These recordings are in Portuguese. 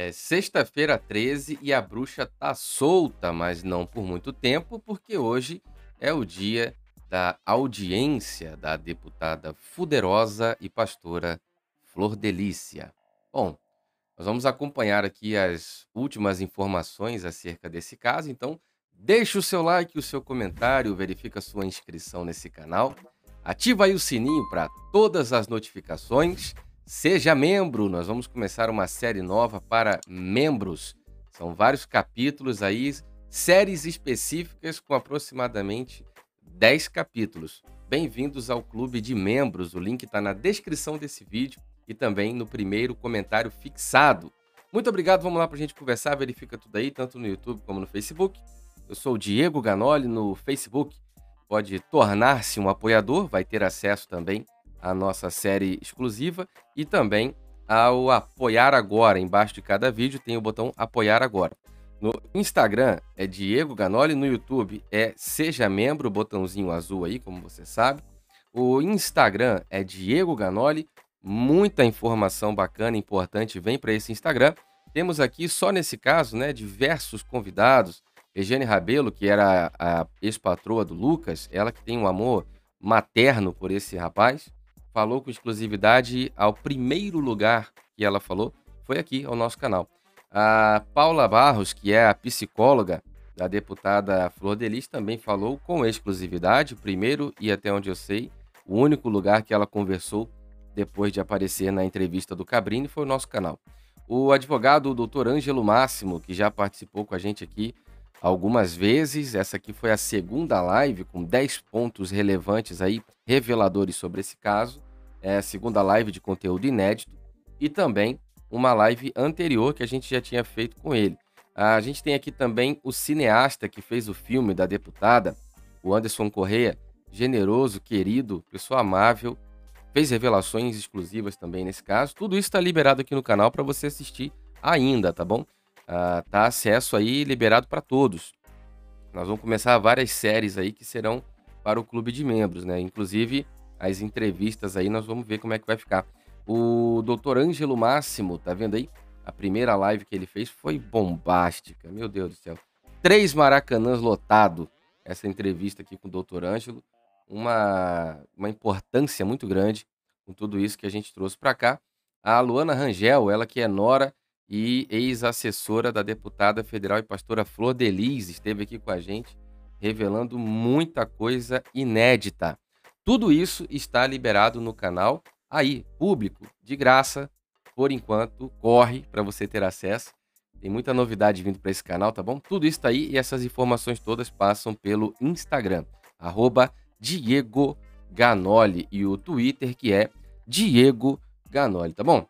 É sexta-feira 13 e a bruxa tá solta, mas não por muito tempo, porque hoje é o dia da audiência da deputada fuderosa e pastora Flor Delícia. Bom, nós vamos acompanhar aqui as últimas informações acerca desse caso, então deixe o seu like, o seu comentário, verifica sua inscrição nesse canal, ativa aí o sininho para todas as notificações Seja membro, nós vamos começar uma série nova para membros. São vários capítulos aí, séries específicas com aproximadamente 10 capítulos. Bem-vindos ao clube de membros. O link está na descrição desse vídeo e também no primeiro comentário fixado. Muito obrigado, vamos lá para a gente conversar, verifica tudo aí, tanto no YouTube como no Facebook. Eu sou o Diego Ganoli no Facebook. Pode tornar-se um apoiador, vai ter acesso também a nossa série exclusiva e também ao apoiar agora. Embaixo de cada vídeo tem o botão apoiar agora. No Instagram é Diego Ganoli, no YouTube é Seja Membro, botãozinho azul aí, como você sabe. O Instagram é Diego Ganoli. Muita informação bacana, importante vem para esse Instagram. Temos aqui, só nesse caso, né, diversos convidados. Eugênia Rabelo, que era a ex-patroa do Lucas, ela que tem um amor materno por esse rapaz falou com exclusividade ao primeiro lugar que ela falou, foi aqui ao nosso canal. A Paula Barros, que é a psicóloga da deputada Flor Delis, também falou com exclusividade, primeiro e até onde eu sei, o único lugar que ela conversou depois de aparecer na entrevista do Cabrini foi o nosso canal. O advogado o doutor Ângelo Máximo, que já participou com a gente aqui algumas vezes, essa aqui foi a segunda live com 10 pontos relevantes aí, reveladores sobre esse caso é, segunda live de conteúdo inédito e também uma live anterior que a gente já tinha feito com ele. A gente tem aqui também o cineasta que fez o filme da deputada, o Anderson Correia, generoso, querido, pessoa amável, fez revelações exclusivas também nesse caso. Tudo isso está liberado aqui no canal para você assistir ainda, tá bom? Ah, tá acesso aí liberado para todos. Nós vamos começar várias séries aí que serão para o clube de membros, né? Inclusive as entrevistas aí, nós vamos ver como é que vai ficar. O doutor Ângelo Máximo, tá vendo aí? A primeira live que ele fez foi bombástica, meu Deus do céu. Três maracanãs lotado, essa entrevista aqui com o doutor Ângelo. Uma, uma importância muito grande com tudo isso que a gente trouxe para cá. A Luana Rangel, ela que é nora e ex-assessora da deputada federal e pastora Flor Delis, esteve aqui com a gente, revelando muita coisa inédita. Tudo isso está liberado no canal, aí, público, de graça, por enquanto, corre para você ter acesso. Tem muita novidade vindo para esse canal, tá bom? Tudo isso está aí e essas informações todas passam pelo Instagram, arroba Diego Ganoli, e o Twitter, que é Diego Ganoli, tá bom?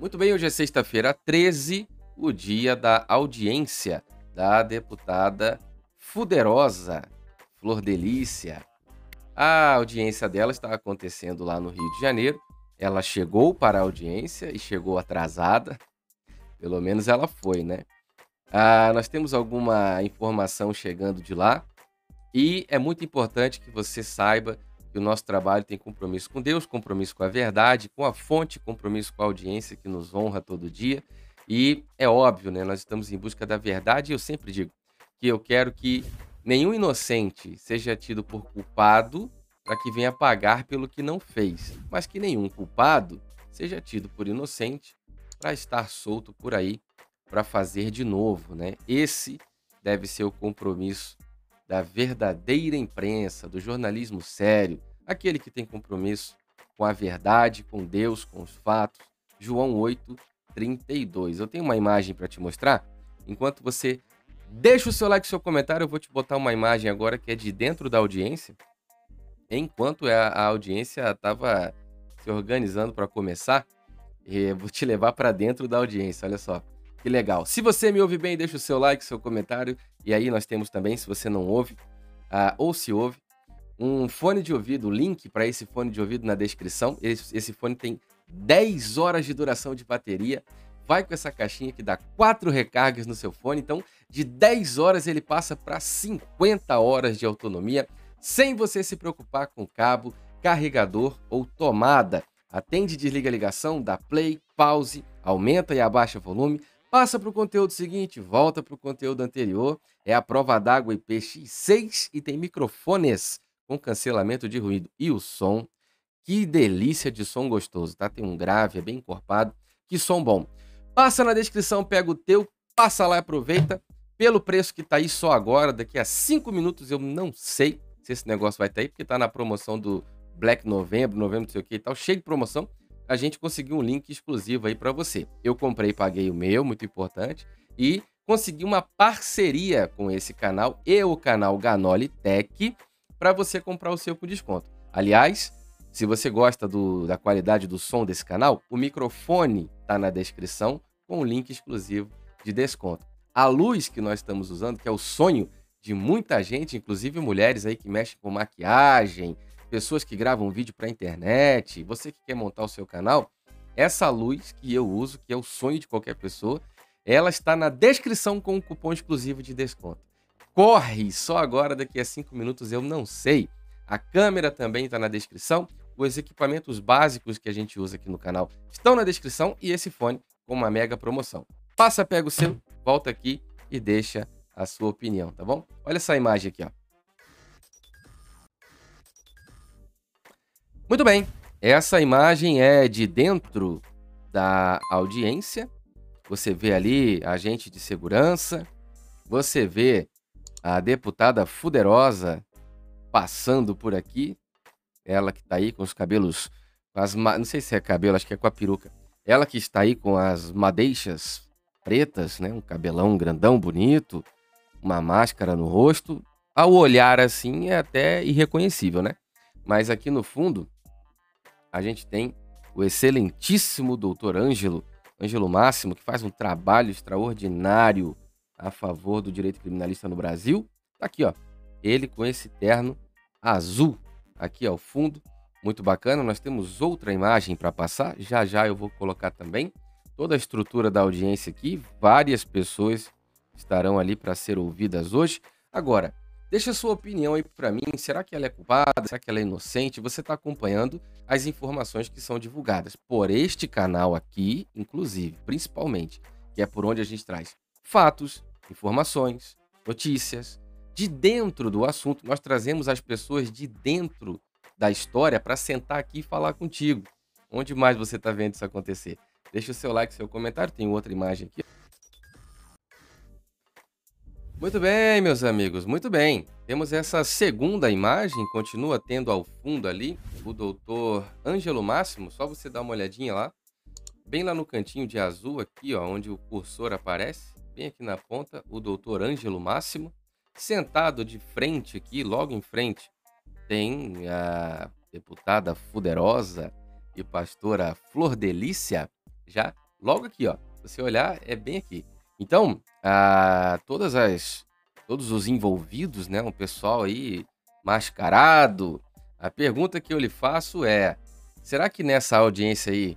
Muito bem, hoje é sexta-feira 13, o dia da audiência da deputada Fuderosa, Flor Delícia, a audiência dela está acontecendo lá no Rio de Janeiro. Ela chegou para a audiência e chegou atrasada. Pelo menos ela foi, né? Ah, nós temos alguma informação chegando de lá. E é muito importante que você saiba que o nosso trabalho tem compromisso com Deus, compromisso com a verdade, com a fonte, compromisso com a audiência que nos honra todo dia. E é óbvio, né? Nós estamos em busca da verdade e eu sempre digo que eu quero que Nenhum inocente seja tido por culpado para que venha pagar pelo que não fez, mas que nenhum culpado seja tido por inocente para estar solto por aí para fazer de novo, né? Esse deve ser o compromisso da verdadeira imprensa, do jornalismo sério, aquele que tem compromisso com a verdade, com Deus, com os fatos. João 8, 32. Eu tenho uma imagem para te mostrar. Enquanto você Deixa o seu like, seu comentário. Eu vou te botar uma imagem agora que é de dentro da audiência. Enquanto a, a audiência estava se organizando para começar, eu vou te levar para dentro da audiência. Olha só, que legal. Se você me ouve bem, deixa o seu like, seu comentário. E aí nós temos também, se você não ouve, uh, ou se ouve, um fone de ouvido, link para esse fone de ouvido na descrição. Esse, esse fone tem 10 horas de duração de bateria vai com essa caixinha que dá quatro recargas no seu fone. Então, de 10 horas ele passa para 50 horas de autonomia, sem você se preocupar com cabo, carregador ou tomada. Atende e desliga a ligação, dá play, pause, aumenta e abaixa volume. passa para o conteúdo seguinte, volta para o conteúdo anterior. É a prova d'água IPX6 e tem microfones com cancelamento de ruído e o som. Que delícia de som gostoso, tá? Tem um grave, é bem encorpado. Que som bom. Passa na descrição, pega o teu, passa lá e aproveita. Pelo preço que tá aí só agora, daqui a 5 minutos eu não sei se esse negócio vai estar tá aí, porque tá na promoção do Black Novembro, novembro não sei o que e tal, cheio de promoção. A gente conseguiu um link exclusivo aí para você. Eu comprei paguei o meu, muito importante, e consegui uma parceria com esse canal e o canal Ganoli Tech para você comprar o seu com desconto. Aliás, se você gosta do, da qualidade do som desse canal, o microfone está na descrição com o link exclusivo de desconto. A luz que nós estamos usando, que é o sonho de muita gente, inclusive mulheres aí que mexem com maquiagem, pessoas que gravam vídeo para internet, você que quer montar o seu canal, essa luz que eu uso, que é o sonho de qualquer pessoa, ela está na descrição com um cupom exclusivo de desconto. Corre! Só agora, daqui a 5 minutos, eu não sei. A câmera também está na descrição. Os equipamentos básicos que a gente usa aqui no canal estão na descrição e esse fone com uma mega promoção. Passa, pega o seu, volta aqui e deixa a sua opinião, tá bom? Olha essa imagem aqui, ó. Muito bem, essa imagem é de dentro da audiência. Você vê ali agente de segurança, você vê a deputada Fuderosa passando por aqui, ela que está aí com os cabelos, as não sei se é cabelo, acho que é com a peruca. Ela que está aí com as madeixas pretas, né, um cabelão grandão, bonito, uma máscara no rosto. Ao olhar assim é até irreconhecível, né? Mas aqui no fundo a gente tem o excelentíssimo doutor Ângelo, Ângelo Máximo, que faz um trabalho extraordinário a favor do direito criminalista no Brasil. Tá aqui, ó. Ele com esse terno azul aqui ao fundo, muito bacana. Nós temos outra imagem para passar, já já eu vou colocar também toda a estrutura da audiência aqui, várias pessoas estarão ali para ser ouvidas hoje. Agora, Deixa sua opinião aí para mim. Será que ela é culpada? Será que ela é inocente? Você está acompanhando as informações que são divulgadas por este canal aqui, inclusive, principalmente, que é por onde a gente traz fatos, informações, notícias. De dentro do assunto, nós trazemos as pessoas de dentro da história para sentar aqui e falar contigo. Onde mais você está vendo isso acontecer? Deixa o seu like, seu comentário. Tem outra imagem aqui. Muito bem, meus amigos, muito bem. Temos essa segunda imagem, continua tendo ao fundo ali o doutor Ângelo Máximo, só você dar uma olhadinha lá. Bem lá no cantinho de azul aqui, ó, onde o cursor aparece, bem aqui na ponta, o doutor Ângelo Máximo. Sentado de frente aqui, logo em frente, tem a deputada Fuderosa e pastora Flor Delícia, já logo aqui, ó. Se você olhar, é bem aqui. Então, a, todas as, todos os envolvidos, né, um pessoal aí mascarado. A pergunta que eu lhe faço é: será que nessa audiência aí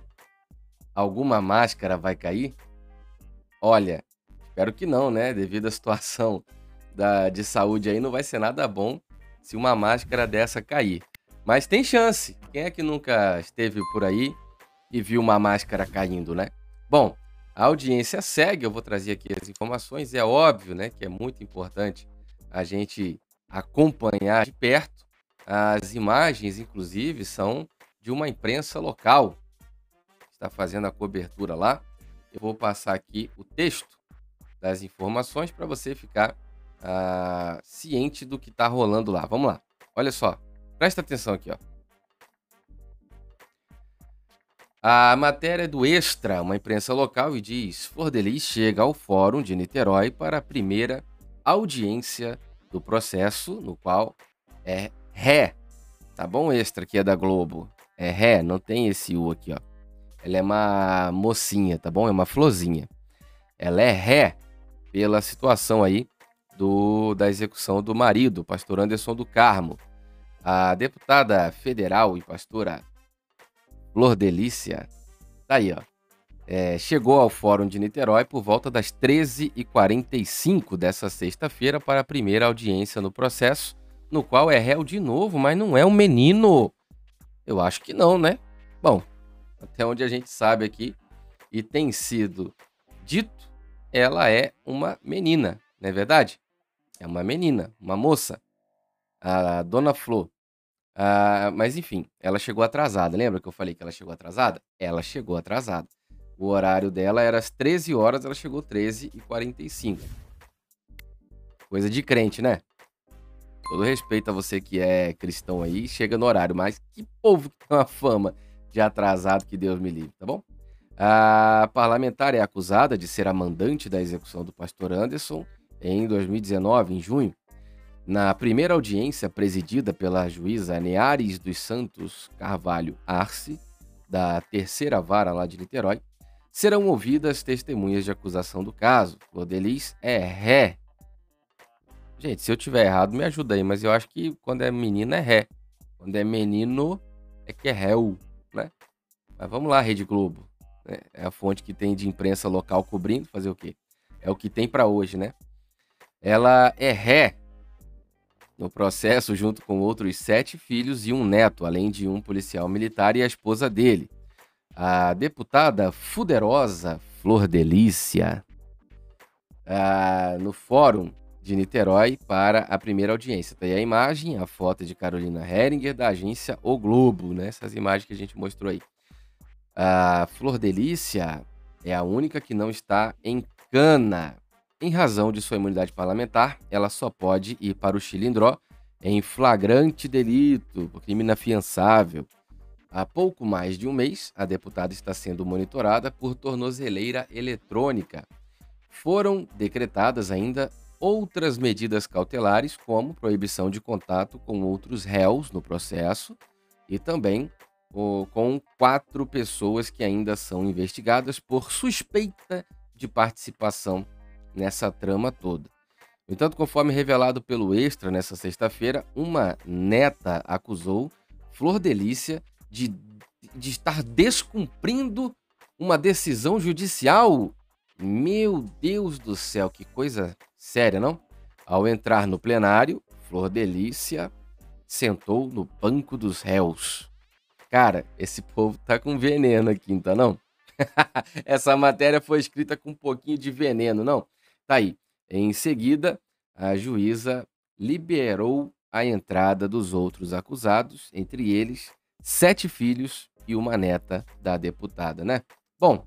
alguma máscara vai cair? Olha, espero que não, né? Devido à situação da, de saúde aí, não vai ser nada bom se uma máscara dessa cair. Mas tem chance. Quem é que nunca esteve por aí e viu uma máscara caindo, né? Bom, a audiência segue, eu vou trazer aqui as informações. É óbvio né, que é muito importante a gente acompanhar de perto. As imagens, inclusive, são de uma imprensa local está fazendo a cobertura lá. Eu vou passar aqui o texto das informações para você ficar uh, ciente do que está rolando lá. Vamos lá. Olha só, presta atenção aqui, ó. A matéria é do Extra, uma imprensa local, e diz: Flor Delis chega ao Fórum de Niterói para a primeira audiência do processo, no qual é ré. Tá bom, Extra, que é da Globo? É ré, não tem esse U aqui, ó. Ela é uma mocinha, tá bom? É uma florzinha. Ela é ré pela situação aí do, da execução do marido, pastor Anderson do Carmo. A deputada federal e pastora Flor Delícia. Tá aí, ó. É, chegou ao Fórum de Niterói por volta das 13h45 dessa sexta-feira para a primeira audiência no processo, no qual é réu de novo, mas não é um menino. Eu acho que não, né? Bom, até onde a gente sabe aqui, e tem sido dito ela é uma menina, não é verdade? É uma menina, uma moça. A dona Flor. Ah, mas enfim, ela chegou atrasada. Lembra que eu falei que ela chegou atrasada? Ela chegou atrasada. O horário dela era às 13 horas, ela chegou 13 e 45. Coisa de crente, né? Todo respeito a você que é cristão aí, chega no horário, mas que povo que tem uma fama de atrasado que Deus me livre, tá bom? A parlamentar é acusada de ser a mandante da execução do pastor Anderson em 2019, em junho. Na primeira audiência presidida pela juíza Neares dos Santos Carvalho Arce, da terceira vara lá de Niterói, serão ouvidas testemunhas de acusação do caso. Flordelis é ré. Gente, se eu tiver errado, me ajuda aí, mas eu acho que quando é menina é ré. Quando é menino, é que é réu, né? Mas vamos lá, Rede Globo. É, é a fonte que tem de imprensa local cobrindo, fazer o quê? É o que tem para hoje, né? Ela é ré no processo junto com outros sete filhos e um neto, além de um policial militar e a esposa dele. A deputada fuderosa Flor Delícia, ah, no fórum de Niterói para a primeira audiência. Tem tá a imagem, a foto de Carolina Heringer, da agência O Globo, né? Essas imagens que a gente mostrou aí. A Flor Delícia é a única que não está em cana. Em razão de sua imunidade parlamentar, ela só pode ir para o Chilindró em flagrante delito, crime inafiançável, Há pouco mais de um mês, a deputada está sendo monitorada por tornozeleira eletrônica. Foram decretadas ainda outras medidas cautelares, como proibição de contato com outros réus no processo e também com quatro pessoas que ainda são investigadas por suspeita de participação nessa trama toda. No entanto, conforme revelado pelo Extra nessa sexta-feira, uma neta acusou Flor Delícia de, de estar descumprindo uma decisão judicial. Meu Deus do céu, que coisa séria, não? Ao entrar no plenário, Flor Delícia sentou no banco dos réus. Cara, esse povo tá com veneno aqui, então não? Essa matéria foi escrita com um pouquinho de veneno, não? Tá aí. Em seguida, a juíza liberou a entrada dos outros acusados, entre eles sete filhos e uma neta da deputada, né? Bom,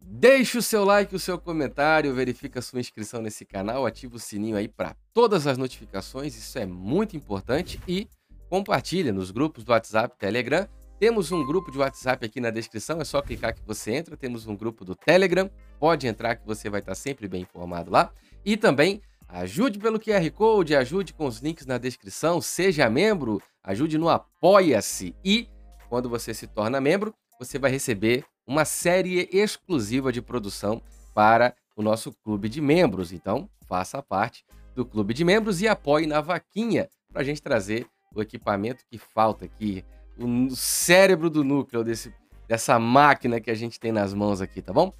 deixe o seu like, o seu comentário, verifica a sua inscrição nesse canal, ativa o sininho aí para todas as notificações, isso é muito importante e compartilha nos grupos do WhatsApp, Telegram. Temos um grupo de WhatsApp aqui na descrição, é só clicar que você entra. Temos um grupo do Telegram, pode entrar que você vai estar sempre bem informado lá. E também Ajude pelo QR Code, ajude com os links na descrição, seja membro, ajude no Apoia-se e quando você se torna membro, você vai receber uma série exclusiva de produção para o nosso clube de membros. Então, faça parte do clube de membros e apoie na vaquinha para a gente trazer o equipamento que falta aqui, o cérebro do núcleo desse, dessa máquina que a gente tem nas mãos aqui, tá bom?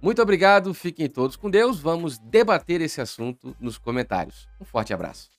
Muito obrigado, fiquem todos com Deus. Vamos debater esse assunto nos comentários. Um forte abraço.